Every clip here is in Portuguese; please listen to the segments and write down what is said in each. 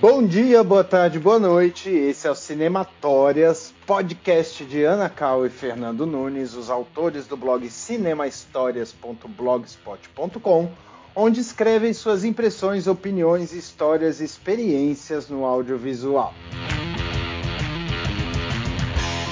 Bom dia, boa tarde, boa noite. Esse é o Cinematórias, podcast de Ana Cal e Fernando Nunes, os autores do blog cinemahistórias.blogspot.com, onde escrevem suas impressões, opiniões, histórias e experiências no audiovisual.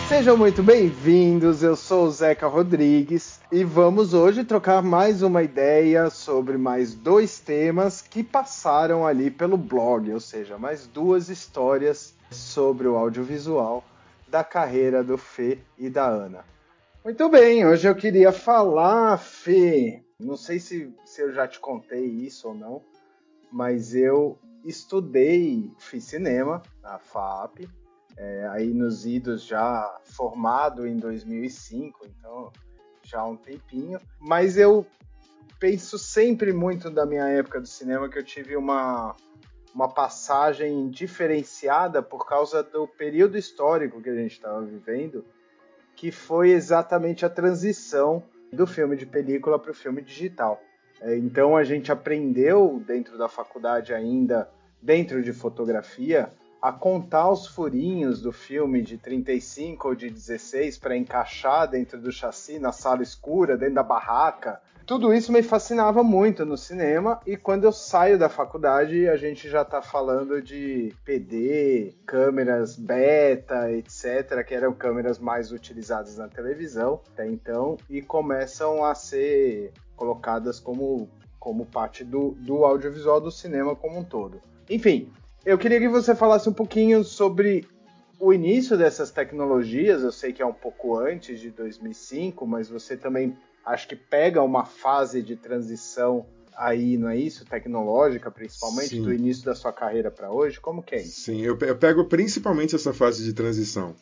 Sejam muito bem-vindos, eu sou o Zeca Rodrigues e vamos hoje trocar mais uma ideia sobre mais dois temas que passaram ali pelo blog, ou seja, mais duas histórias sobre o audiovisual da carreira do Fê e da Ana. Muito bem, hoje eu queria falar, Fê, não sei se, se eu já te contei isso ou não, mas eu estudei, fiz cinema na FAP, é, aí nos idos já formado em 2005, então já há um tempinho. Mas eu penso sempre muito da minha época do cinema que eu tive uma, uma passagem diferenciada por causa do período histórico que a gente estava vivendo, que foi exatamente a transição do filme de película para o filme digital. É, então a gente aprendeu dentro da faculdade ainda, dentro de fotografia, a contar os furinhos do filme de 35 ou de 16 para encaixar dentro do chassi, na sala escura, dentro da barraca. Tudo isso me fascinava muito no cinema e quando eu saio da faculdade a gente já está falando de PD, câmeras beta, etc, que eram câmeras mais utilizadas na televisão até então e começam a ser colocadas como, como parte do, do audiovisual do cinema como um todo. Enfim, eu queria que você falasse um pouquinho sobre o início dessas tecnologias. Eu sei que é um pouco antes de 2005, mas você também acho que pega uma fase de transição aí, não é isso? Tecnológica, principalmente, Sim. do início da sua carreira para hoje. Como que é isso? Sim, eu, pego principalmente essa fase de transição.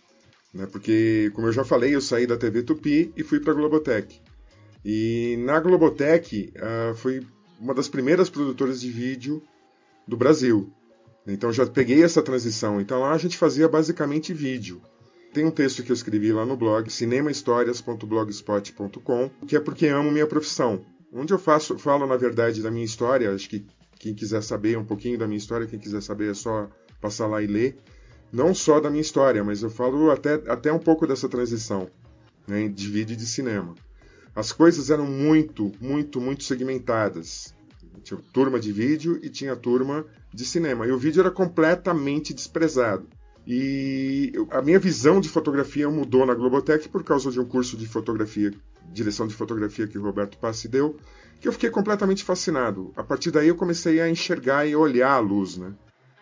Né? Porque, como eu já falei, eu saí da TV Tupi e fui para a Globotech. E na Globotech uh, fui uma das primeiras produtoras de vídeo do Brasil. Então já peguei essa transição. Então lá a gente fazia basicamente vídeo. Tem um texto que eu escrevi lá no blog, cinemahistórias.blogspot.com, que é porque amo minha profissão. Onde eu faço, falo na verdade da minha história, acho que quem quiser saber um pouquinho da minha história, quem quiser saber é só passar lá e ler. Não só da minha história, mas eu falo até, até um pouco dessa transição né, de vídeo e de cinema. As coisas eram muito, muito, muito segmentadas. Tinha turma de vídeo e tinha turma de cinema. E o vídeo era completamente desprezado. E a minha visão de fotografia mudou na Globotech por causa de um curso de fotografia, direção de fotografia que o Roberto Passi deu, que eu fiquei completamente fascinado. A partir daí eu comecei a enxergar e olhar a luz, né?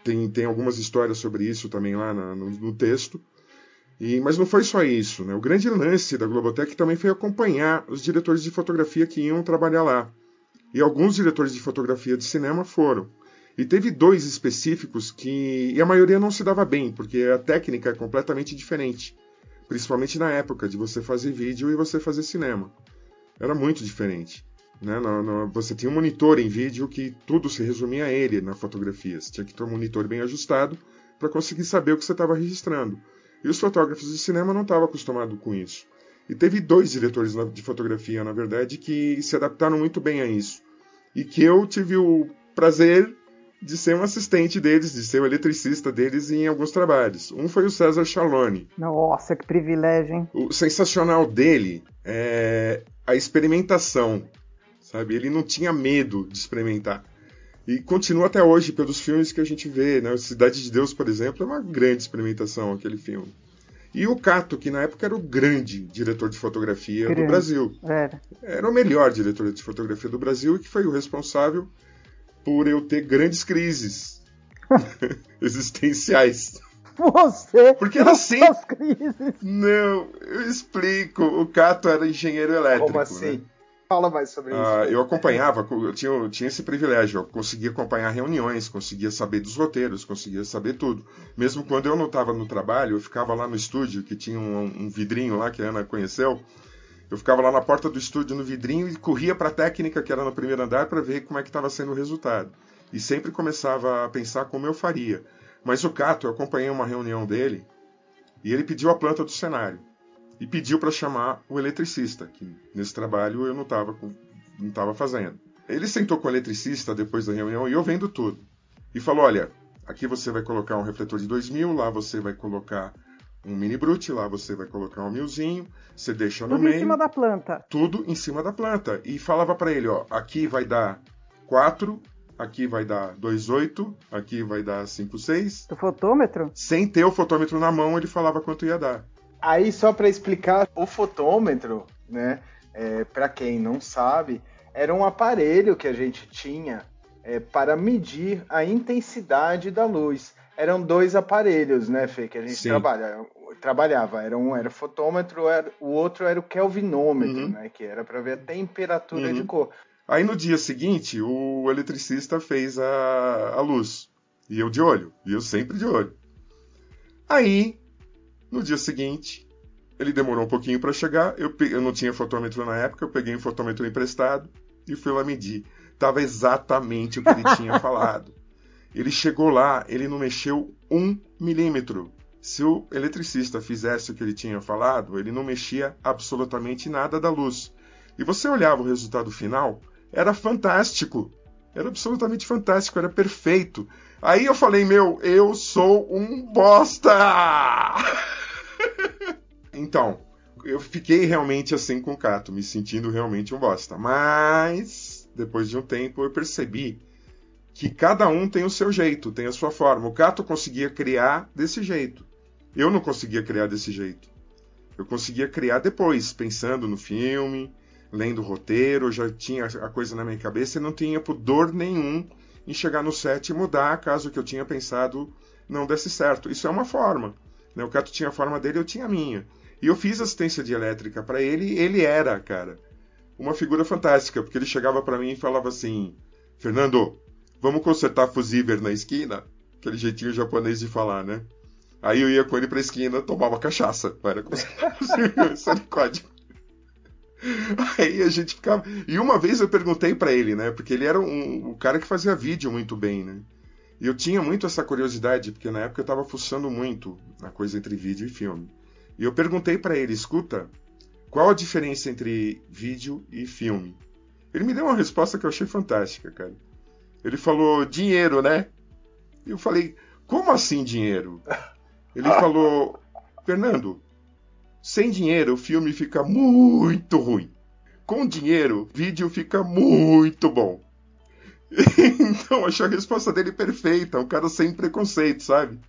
Tem, tem algumas histórias sobre isso também lá na, no, no, texto. E, mas não foi só isso, né? O grande lance da Globotech também foi acompanhar os diretores de fotografia que iam trabalhar lá. E alguns diretores de fotografia de cinema foram. E teve dois específicos que. E a maioria não se dava bem, porque a técnica é completamente diferente. Principalmente na época de você fazer vídeo e você fazer cinema. Era muito diferente. Né? No, no, você tinha um monitor em vídeo que tudo se resumia a ele na fotografia. Você tinha que ter um monitor bem ajustado para conseguir saber o que você estava registrando. E os fotógrafos de cinema não estavam acostumados com isso. E teve dois diretores de fotografia, na verdade, que se adaptaram muito bem a isso. E que eu tive o prazer de ser um assistente deles, de ser o eletricista deles em alguns trabalhos. Um foi o César Chalone. Nossa, que privilégio, hein? O sensacional dele é a experimentação, sabe? Ele não tinha medo de experimentar. E continua até hoje pelos filmes que a gente vê, né? Cidade de Deus, por exemplo, é uma grande experimentação aquele filme. E o Cato, que na época era o grande diretor de fotografia grande. do Brasil. Era. Era o melhor diretor de fotografia do Brasil e que foi o responsável por eu ter grandes crises existenciais. Você Porque era assim. Crises. Não, eu explico. O Cato era engenheiro elétrico. Como assim? Né? Fala mais sobre ah, isso. Eu acompanhava, eu tinha, eu tinha esse privilégio, eu conseguia acompanhar reuniões, conseguia saber dos roteiros, conseguia saber tudo. Mesmo quando eu não estava no trabalho, eu ficava lá no estúdio, que tinha um, um vidrinho lá que a Ana conheceu, eu ficava lá na porta do estúdio no vidrinho e corria para a técnica que era no primeiro andar para ver como é que estava sendo o resultado. E sempre começava a pensar como eu faria. Mas o Cato, eu acompanhei uma reunião dele e ele pediu a planta do cenário e pediu para chamar o eletricista, que nesse trabalho eu não estava não tava fazendo. Ele sentou com o eletricista depois da reunião e eu vendo tudo. E falou: Olha, aqui você vai colocar um refletor de 2000, lá você vai colocar um mini brute, lá você vai colocar um milzinho, você deixa no Tudo meio. em cima da planta. Tudo em cima da planta. E falava para ele, ó, aqui vai dar 4, aqui vai dar 2,8, aqui vai dar 5,6. Do fotômetro? Sem ter o fotômetro na mão, ele falava quanto ia dar. Aí, só para explicar, o fotômetro, né, é, para quem não sabe, era um aparelho que a gente tinha é, para medir a intensidade da luz. Eram dois aparelhos, né, Fê, que a gente trabalha, trabalhava. Era um era o fotômetro, era, o outro era o kelvinômetro, Uhum. né, que era para ver a temperatura Uhum. de cor. Aí no dia seguinte, o eletricista fez a, a luz. E eu de olho. E eu sempre de olho. Aí, no dia seguinte, ele demorou um pouquinho para chegar. Eu, eu não tinha fotômetro na época, eu peguei um fotômetro emprestado e fui lá medir. Tava exatamente o que ele tinha falado. Ele chegou lá, ele não mexeu um milímetro. Se o eletricista fizesse o que ele tinha falado, ele não mexia absolutamente nada da luz. E você olhava o resultado final, era fantástico. Era absolutamente fantástico, era perfeito. Aí eu falei, meu, eu sou um bosta! então, eu fiquei realmente assim com o Cato, me sentindo realmente um bosta. Mas, depois de um tempo, eu percebi que cada um tem o seu jeito, tem a sua forma. O Cato conseguia criar desse jeito. Eu não conseguia criar desse jeito. Eu conseguia criar depois, pensando no filme, lendo o roteiro, já tinha a coisa na minha cabeça e não tinha pudor nenhum em chegar no set e mudar caso o que eu tinha pensado não desse certo. Isso é uma forma. Né? O Cato tinha a forma dele, eu tinha a minha. E eu fiz assistência de elétrica para ele ele era, cara, uma figura fantástica, porque ele chegava para mim e falava assim: Fernando, vamos consertar fusível na esquina? Aquele jeitinho japonês de falar, né? Aí eu ia com ele pra esquina, tomava cachaça. Era consertar código. Aí a gente ficava. E uma vez eu perguntei para ele, né? Porque ele era um, o cara que fazia vídeo muito bem, né? E eu tinha muito essa curiosidade, porque na época eu tava fuçando muito na coisa entre vídeo e filme. E eu perguntei para ele, escuta, qual a diferença entre vídeo e filme? Ele me deu uma resposta que eu achei fantástica, cara. Ele falou, dinheiro, né? E eu falei, como assim dinheiro? Ele falou, Fernando, sem dinheiro o filme fica muito ruim. Com dinheiro, vídeo fica muito bom. então, achei a resposta dele perfeita. Um cara sem preconceito, sabe?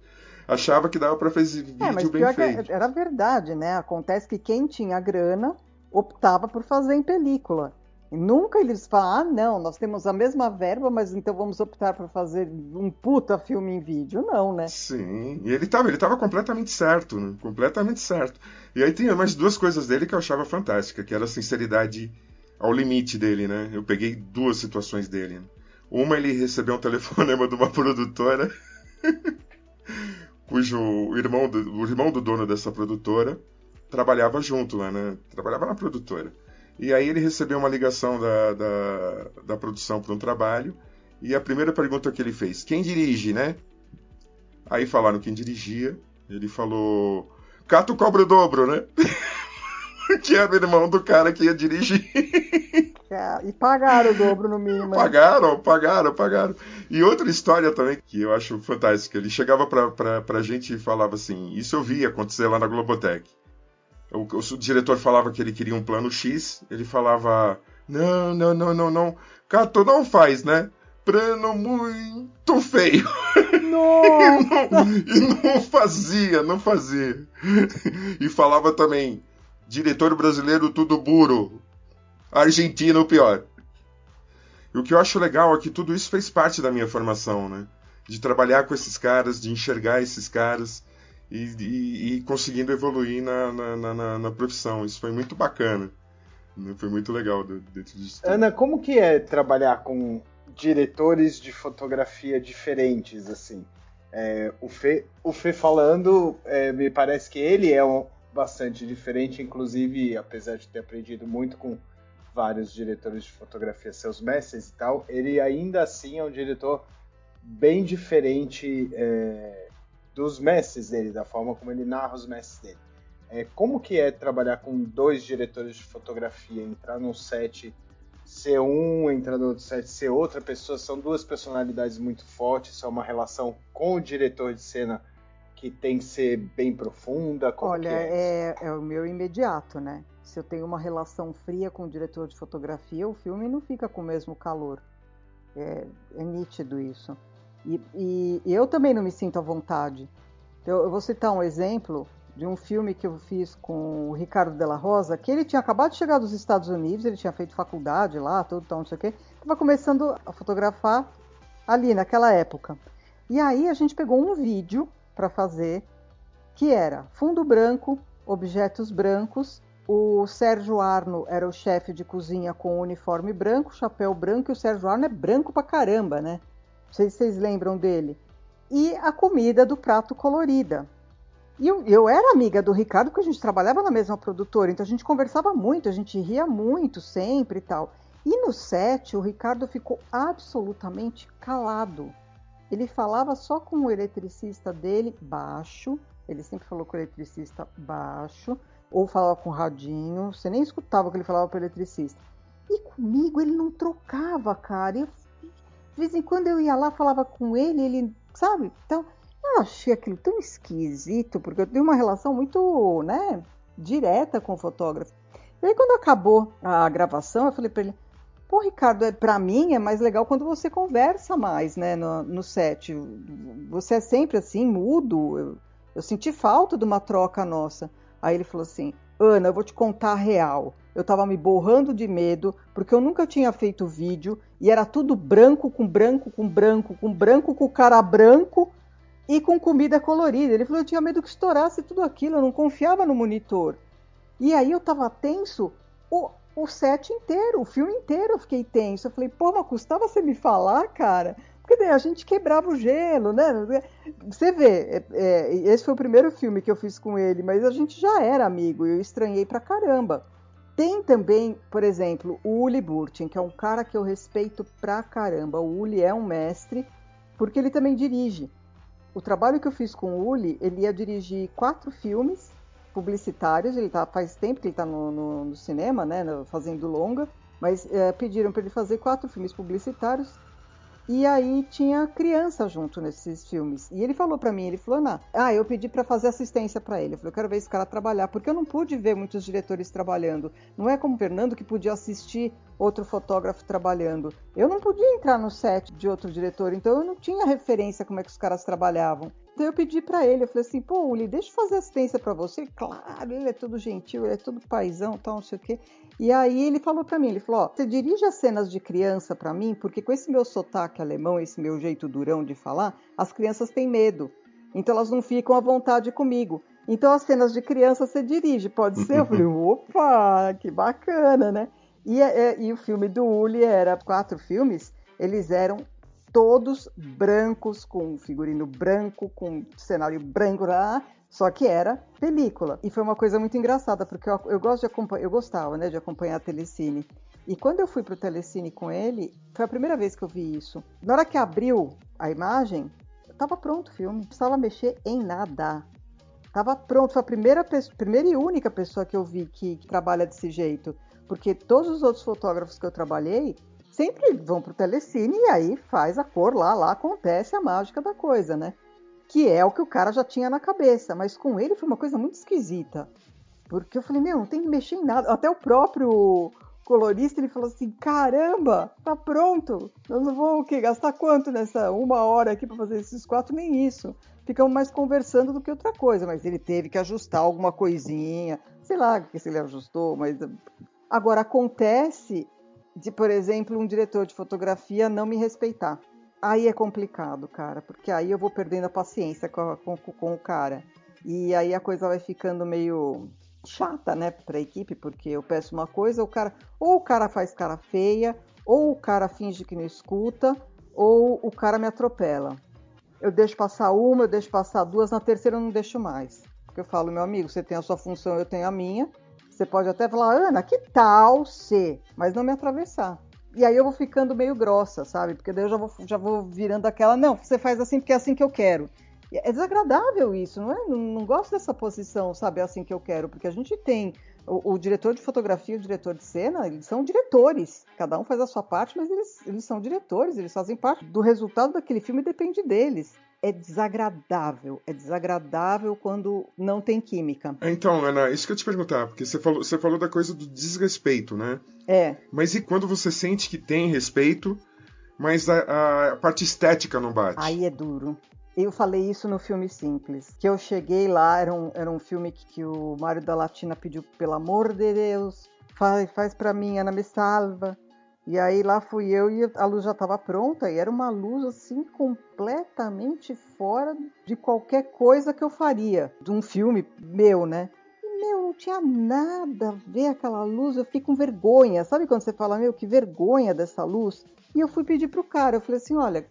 Achava que dava para fazer vídeo É, mas bem pior feito. era verdade, né? Acontece que quem tinha grana optava por fazer em película. E nunca eles falam, ah, não, nós temos a mesma verba, mas então vamos optar por fazer um puta filme em vídeo. Não, né? Sim, e ele tava, ele tava completamente certo, né? Completamente certo. E aí tinha mais duas coisas dele que eu achava fantástica, que era a sinceridade ao limite dele, né? Eu peguei duas situações dele. né? Uma, ele recebeu um telefonema de uma produtora, cujo irmão, do, o irmão do dono dessa produtora trabalhava junto lá, né? Trabalhava na produtora. E aí ele recebeu uma ligação da, da, da produção para um trabalho, e a primeira pergunta que ele fez, quem dirige, né? Aí falaram quem dirigia, ele falou, Cato cobra o dobro, né? que era o irmão do cara que ia dirigir. E pagaram o dobro no mínimo. né? Pagaram, pagaram, pagaram. E outra história também que eu acho fantástica. Ele chegava pra, pra, pra gente e falava assim: Isso eu vi acontecer lá na Globotech. O, o, o diretor falava que ele queria um plano X, ele falava: Não, não, não, não, não. Cato não faz, né? Plano muito feio. Nossa! e não fazia, não fazia. E falava também: Diretor brasileiro tudo burro. Argentina o pior. E o que eu acho legal é que tudo isso fez parte da minha formação, né? De trabalhar com esses caras, de enxergar esses caras e, e, e conseguindo evoluir na, na, na, na, profissão. Isso foi muito bacana. Foi muito legal dentro disso. Ana, como que é trabalhar com diretores de fotografia diferentes, assim? É, o, Fê, o Fê falando, é, me parece que ele é um, bastante diferente, inclusive, apesar de ter aprendido muito com vários diretores de fotografia, seus mestres e tal, ele ainda assim é um diretor bem diferente é, dos mestres dele, da forma como ele narra os mestres dele. É, como que é trabalhar com dois diretores de fotografia, entrar num set ser um entrando no outro set, ser outra pessoa, são duas personalidades muito fortes, é uma relação com o diretor de cena que tem que ser bem profunda? Olha, é? É, é o meu imediato, né? Se eu tenho uma relação fria com o diretor de fotografia, o filme não fica com o mesmo calor. É, é nítido isso. E, e, e, eu também não me sinto à vontade. Eu, eu, vou citar um exemplo de um filme que eu fiz com o Ricardo Della Rosa, que ele tinha acabado de chegar dos Estados Unidos, ele tinha feito faculdade lá, tudo, tal, não sei o quê, estava começando a fotografar ali naquela época. E aí a gente pegou um vídeo para fazer, que era fundo branco, objetos brancos. O Sérgio Arno era o chefe de cozinha com uniforme branco, chapéu branco, e o Sérgio Arno é branco pra caramba, né? Não sei se vocês lembram dele. E a comida do prato colorida. E eu, eu era amiga do Ricardo, porque a gente trabalhava na mesma produtora, então a gente conversava muito, a gente ria muito sempre e tal. E no set, o Ricardo ficou absolutamente calado. Ele falava só com o eletricista dele baixo, ele sempre falou com o eletricista baixo, ou falava com o radinho, você nem escutava o que ele falava para o eletricista. E comigo ele não trocava, cara. Eu, de vez em quando eu ia lá, falava com ele, ele, sabe? Então, eu achei aquilo tão esquisito, porque eu tenho uma relação muito, né, direta com o fotógrafo. E aí, quando acabou a gravação, eu falei para ele: Pô, Ricardo, é, para mim é mais legal quando você conversa mais, né, no, no set. Você é sempre assim, mudo. Eu, eu senti falta de uma troca nossa. Aí ele falou assim: Ana, eu vou te contar a real. Eu tava me borrando de medo porque eu nunca tinha feito vídeo e era tudo branco com branco com branco com branco com cara branco e com comida colorida. Ele falou: eu tinha medo que estourasse tudo aquilo, eu não confiava no monitor. E aí eu tava tenso. O, o set inteiro, o filme inteiro eu fiquei tenso. Eu falei, pô, mas custava você me falar, cara? Daí a gente quebrava o gelo, né? Você vê, é, é, esse foi o primeiro filme que eu fiz com ele, mas a gente já era amigo e eu estranhei pra caramba. Tem também, por exemplo, o Uli Burtin, que é um cara que eu respeito pra caramba. O Uli é um mestre, porque ele também dirige. O trabalho que eu fiz com o Uli, ele ia dirigir quatro filmes publicitários, ele tá, faz tempo que ele está no, no, no, cinema, né, fazendo longa, mas é, pediram para ele fazer quatro filmes publicitários e aí tinha criança junto nesses filmes. E ele falou para mim, ele falou, Ana, ah, eu pedi para fazer assistência para ele. Eu falei, eu quero ver esse cara trabalhar, porque eu não pude ver muitos diretores trabalhando. Não é como o Fernando que podia assistir outro fotógrafo trabalhando. Eu não podia entrar no set de outro diretor, então eu não tinha referência como é que os caras trabalhavam. Então eu pedi para ele, eu falei assim, pô, Uli, deixa eu fazer assistência para você. Claro, ele é todo gentil, ele é todo paizão, tal, não sei o quê. E aí ele falou para mim, ele falou, ó, você dirige as cenas de criança para mim, porque com esse meu sotaque alemão, esse meu jeito durão de falar, as crianças têm medo. Então elas não ficam à vontade comigo. Então as cenas de criança você dirige, pode ser? Eu falei, opa, que bacana, né? E, é, é, e o filme do Uli era quatro filmes, eles eram todos brancos, com figurino branco, com cenário branco só que era película. E foi uma coisa muito engraçada, porque eu, eu gosto de acompanhar, eu gostava, né, de acompanhar a Telecine. E quando eu fui pro Telecine com ele, foi a primeira vez que eu vi isso. Na hora que abriu a imagem, tava pronto o filme, não precisava mexer em nada. Tava pronto, foi a primeira, primeira e única pessoa que eu vi que, que trabalha desse jeito. Porque todos os outros fotógrafos que eu trabalhei, sempre vão pro telecine e aí faz a cor lá, lá acontece a mágica da coisa, né? Que é o que o cara já tinha na cabeça, mas com ele foi uma coisa muito esquisita. Porque eu falei, meu, não tem que mexer em nada. Até o próprio colorista, ele falou assim, caramba, tá pronto. Eu não vou o quê? Gastar quanto nessa uma hora aqui para fazer esses quatro? Nem isso. Ficamos mais conversando do que outra coisa, mas ele teve que ajustar alguma coisinha. Sei lá o que ele ajustou, mas... Agora, acontece de, por exemplo, um diretor de fotografia não me respeitar. Aí é complicado, cara, porque aí eu vou perdendo a paciência com, com, com o cara. E aí a coisa vai ficando meio chata, né, pra equipe, porque eu peço uma coisa, o cara, ou o cara faz cara feia, ou o cara finge que não escuta, ou o cara me atropela. Eu deixo passar uma, eu deixo passar duas, na terceira eu não deixo mais. Porque eu falo, meu amigo, você tem a sua função, eu tenho a minha. Você pode até falar, Ana, que tal ser? Mas não me atravessar. E aí eu vou ficando meio grossa, sabe? Porque daí eu já vou, já vou virando aquela, não, você faz assim porque é assim que eu quero. É desagradável isso, não é? Não, não gosto dessa posição, sabe? É assim que eu quero, porque a gente tem O, o, diretor de fotografia o diretor de cena, eles são diretores. Cada um faz a sua parte, mas eles, eles são diretores, eles fazem parte do resultado daquele filme depende deles é desagradável. É desagradável quando não tem química. É, então, Ana, isso que eu te perguntar, porque você falou, você falou da coisa do desrespeito, né? É. Mas e quando você sente que tem respeito, mas a, a parte estética não bate? Aí é duro. Eu falei isso no filme Simples. Que eu cheguei lá, era um, era um filme que, que o Mário da Latina pediu, pelo amor de Deus, faz, faz pra mim, Ana me salva. E aí lá fui eu e a luz já estava pronta e era uma luz assim completamente fora de qualquer coisa que eu faria, de um filme meu, né? E, meu, não tinha nada a ver aquela luz, eu fiquei com vergonha. Sabe quando você fala, meu, que vergonha dessa luz? E eu fui pedir pro cara, eu falei assim, olha,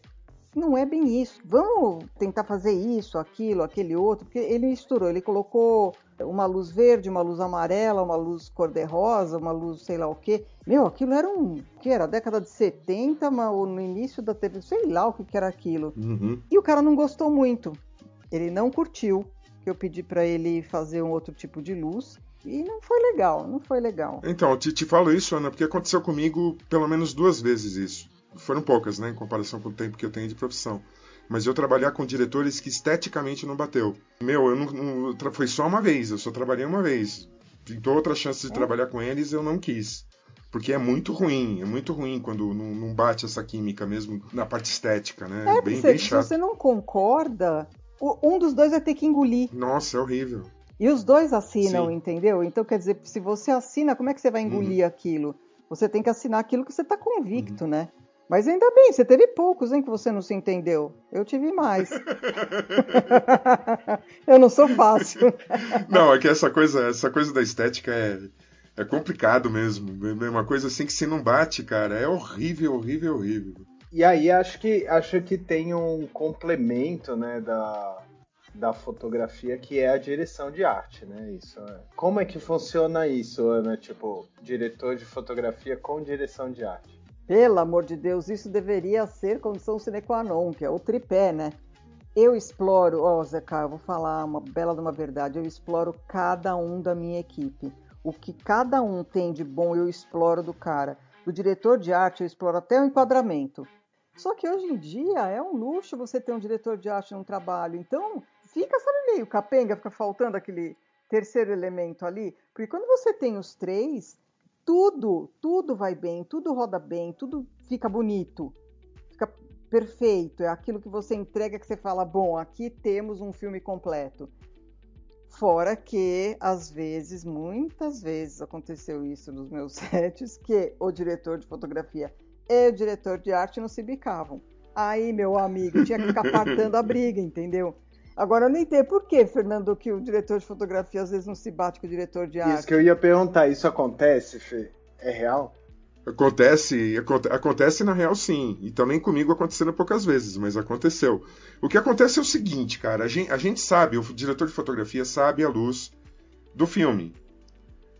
não é bem isso. Vamos tentar fazer isso, aquilo, aquele outro, porque ele misturou, ele colocou uma luz verde, uma luz amarela, uma luz cor-de-rosa, uma luz sei lá o quê. Meu, aquilo era um. que era? Década de 70, mas, ou no início da TV, sei lá o que, que era aquilo. Uhum. E o cara não gostou muito. Ele não curtiu que eu pedi para ele fazer um outro tipo de luz. E não foi legal, não foi legal. Então, te, te falo isso, Ana, porque aconteceu comigo pelo menos duas vezes isso foram poucas, né, em comparação com o tempo que eu tenho de profissão. Mas eu trabalhar com diretores que esteticamente não bateu. Meu, eu não, não foi só uma vez, eu só trabalhei uma vez. Pintou outra chance de trabalhar com eles, eu não quis. Porque é muito ruim, é muito ruim quando não, não bate essa química mesmo na parte estética, né? É, bem, você, bem chato. Se você não concorda, um dos dois vai ter que engolir. Nossa, é horrível. E os dois assinam, Sim. entendeu? Então, quer dizer, se você assina, como é que você vai engolir uhum. aquilo? Você tem que assinar aquilo que você está convicto, uhum. né? Mas ainda bem, você teve poucos, hein, que você não se entendeu. Eu tive mais. eu não sou fácil. não, é que essa coisa, essa coisa da estética é, é complicado mesmo. É uma coisa assim que se não bate, cara, é horrível, horrível, horrível. E aí acho que acho que tem um complemento, né, da, da fotografia que é a direção de arte, né? Isso. É. Como é que funciona isso, Ana? Tipo, diretor de fotografia com direção de arte? Pelo amor de Deus, isso deveria ser condição sine qua non, que é o tripé, né? Eu exploro, ó, oh, Zeca, eu vou falar uma bela de uma verdade, eu exploro cada um da minha equipe. O que cada um tem de bom, eu exploro do cara. Do diretor de arte, eu exploro até o enquadramento. Só que hoje em dia é um luxo você ter um diretor de arte num trabalho. Então, fica, sabe, meio capenga, fica faltando aquele terceiro elemento ali. Porque quando você tem os três, tudo, tudo vai bem, tudo roda bem, tudo fica bonito, fica perfeito. É aquilo que você entrega que você fala, bom, aqui temos um filme completo. Fora que, às vezes, muitas vezes aconteceu isso nos meus sets, que o diretor de fotografia e o diretor de arte não se bicavam. Aí, meu amigo, tinha que ficar partando a briga, entendeu? Agora eu não entendo por que, Fernando, que o diretor de fotografia às vezes não se bate com o diretor de arte. Isso que eu ia perguntar, isso acontece, Fê? É real? Acontece, acontece na real sim. E também comigo acontecendo poucas vezes, mas aconteceu. O que acontece é o seguinte, cara, a gente, a gente sabe, o diretor de fotografia sabe a luz do filme.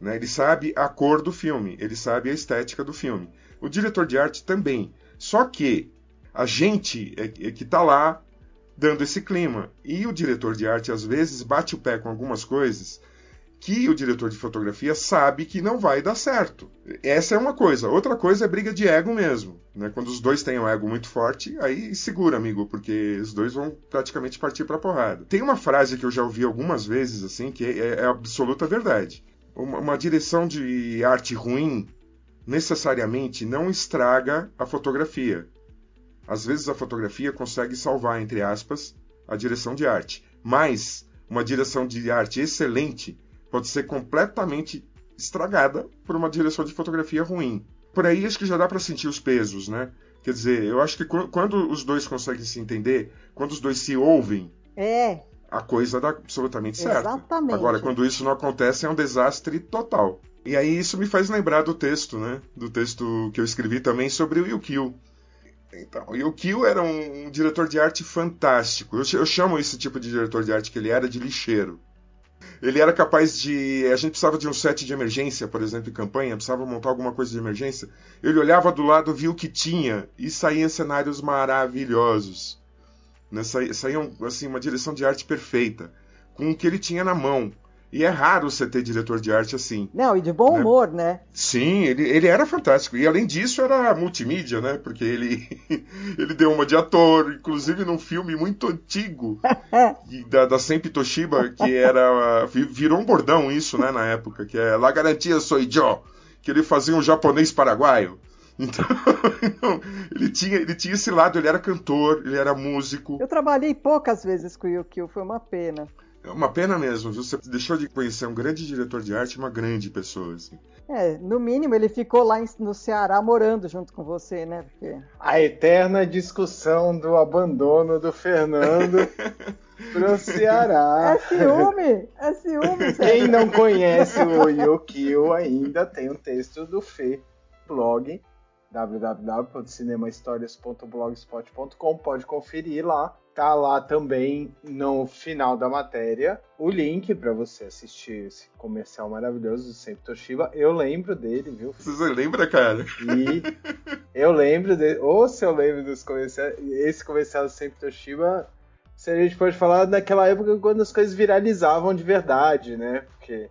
Né? Ele sabe a cor do filme, ele sabe a estética do filme. O diretor de arte também. Só que a gente é, é que está lá dando esse clima. E o diretor de arte, às vezes, bate o pé com algumas coisas que o diretor de fotografia sabe que não vai dar certo. Essa é uma coisa. Outra coisa é briga de ego mesmo. Né? Quando os dois têm um ego muito forte, aí segura, amigo, porque os dois vão praticamente partir para porrada. Tem uma frase que eu já ouvi algumas vezes, assim, que é, é absoluta verdade. Uma, uma direção de arte ruim necessariamente não estraga a fotografia. Às vezes a fotografia consegue salvar, entre aspas, a direção de arte. Mas uma direção de arte excelente pode ser completamente estragada por uma direção de fotografia ruim. Por aí acho que já dá para sentir os pesos, né? Quer dizer, eu acho que quando os dois conseguem se entender, quando os dois se ouvem, é. a coisa dá absolutamente certo. Exatamente. Agora, quando isso não acontece, é um desastre total. E aí isso me faz lembrar do texto, né? Do texto que eu escrevi também sobre o Yukio, então, e o Kill era um, um, diretor de arte fantástico. Eu, eu, chamo esse tipo de diretor de arte que ele era de lixeiro. Ele era capaz de. A gente precisava de um set de emergência, por exemplo, em campanha, precisava montar alguma coisa de emergência. Ele olhava do lado, via o que tinha e saía cenários maravilhosos. Né? Sa, saíam, assim, uma direção de arte perfeita, com o que ele tinha na mão. E é raro você ter diretor de arte assim. Não, e de bom né? humor, né? Sim, ele, ele era fantástico. E além disso, era multimídia, né? Porque ele, ele deu uma de ator, inclusive num filme muito antigo da, da Sempre Toshiba, que era. Virou um bordão isso, né, na época, que é La Garantia Soy Yo, que ele fazia um japonês paraguaio. Então, ele, tinha, ele tinha esse lado, ele era cantor, ele era músico. Eu trabalhei poucas vezes com o Yukio, foi uma pena. É uma pena mesmo, viu? Você deixou de conhecer um grande diretor de arte, uma grande pessoa, assim. É, no mínimo ele ficou lá no Ceará morando junto com você, né? Porque... A eterna discussão do abandono do Fernando pro Ceará. É ciúme! É ciúme, Quem não conhece o Yukio ainda tem um texto do Fê blog www.cinemahistorias.blogspot.com pode conferir lá. Tá lá também no final da matéria o link para você assistir esse comercial maravilhoso do Sempre Toshiba. Eu lembro dele, viu? Você lembra, cara? E eu lembro dele. Ou se eu lembro dos comerciais. Esse comercial do Sempre Toshiba. Se a gente pode falar daquela época quando as coisas viralizavam de verdade, né? Porque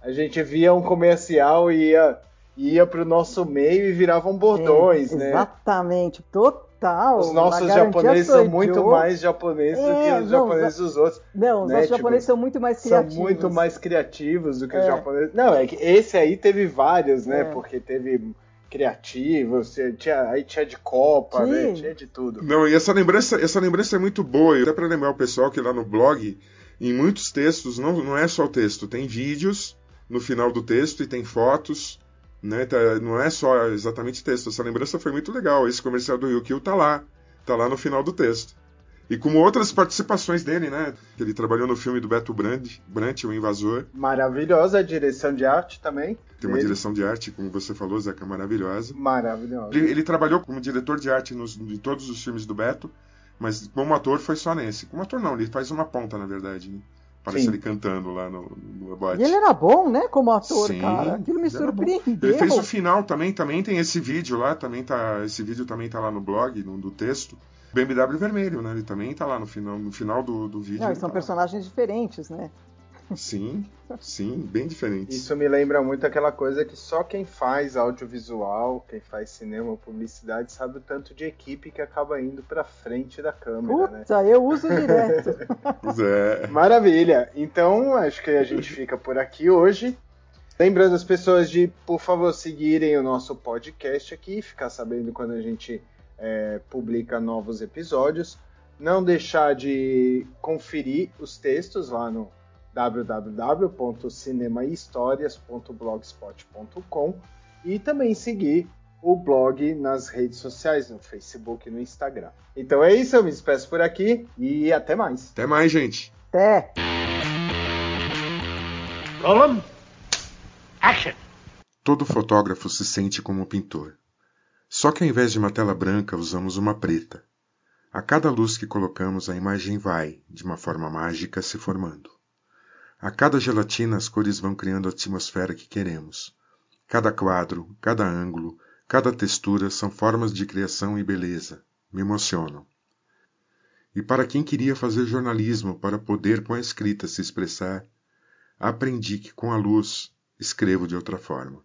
a gente via um comercial e ia ia para o nosso meio e viravam bordões, é, né? Exatamente, total. Os nossos japoneses são muito mais japoneses é, do que os não, japoneses dos outros. Não, os né? nossos tipo, japoneses são muito mais criativos. São muito mais criativos do que é. os japoneses. Não, é que esse aí teve vários, né? É. Porque teve criativos, tinha, aí tinha de Copa, né? Né? Tinha de tudo. Não, e essa lembrança, essa lembrança é muito boa. Até para lembrar o pessoal que lá no blog, em muitos textos, não, não é só o texto, tem vídeos no final do texto e tem fotos né? Tá, não é só exatamente texto. Essa lembrança foi muito legal. Esse comercial do Yukio tá lá. Tá lá no final do texto. E como outras participações dele, né? Ele trabalhou no filme do Beto Brant, Brant O Invasor. Maravilhosa a direção de arte também. Tem uma direção de arte, como você falou, Zeca, maravilhosa. Maravilhosa. Ele, ele trabalhou como diretor de arte nos, em todos os filmes do Beto, mas como ator foi só nesse. Como ator não, ele faz uma ponta, na verdade, né? Parece Sim. ele cantando lá no, no bote. E ele era bom, né, como ator, Sim, cara. Aquilo me surpreendeu. Ele fez o final também, também tem esse vídeo lá, também tá, esse vídeo também tá lá no blog, no, do texto. BMW vermelho, né? Ele também tá lá no final, no final do, do vídeo. Não, são tá personagens lá. diferentes, né? Sim, sim, bem diferentes. Isso me lembra muito aquela coisa que só quem faz audiovisual, quem faz cinema, publicidade, sabe o tanto de equipe que acaba indo pra frente da câmera, né? Puta, né? eu uso direto. é. Maravilha. Então, acho que a gente fica por aqui hoje. Lembrando as pessoas de, por favor, seguirem o nosso podcast aqui, ficar sabendo quando a gente é, publica novos episódios. Não deixar de conferir os textos lá no www.cinemahistorias.blogspot.com e também seguir o blog nas redes sociais, no Facebook e no Instagram. Então é isso, eu me despeço por aqui e até mais. Até mais, gente. Até. Roland. Action. Todo fotógrafo se sente como pintor. Só que ao invés de uma tela branca, usamos uma preta. A cada luz que colocamos, a imagem vai, de uma forma mágica, se formando. A cada gelatina as cores vão criando a atmosfera que queremos. Cada quadro, cada ângulo, cada textura são formas de criação e beleza. Me emocionam. E para quem queria fazer jornalismo para poder com a escrita se expressar, aprendi que com a luz escrevo de outra forma.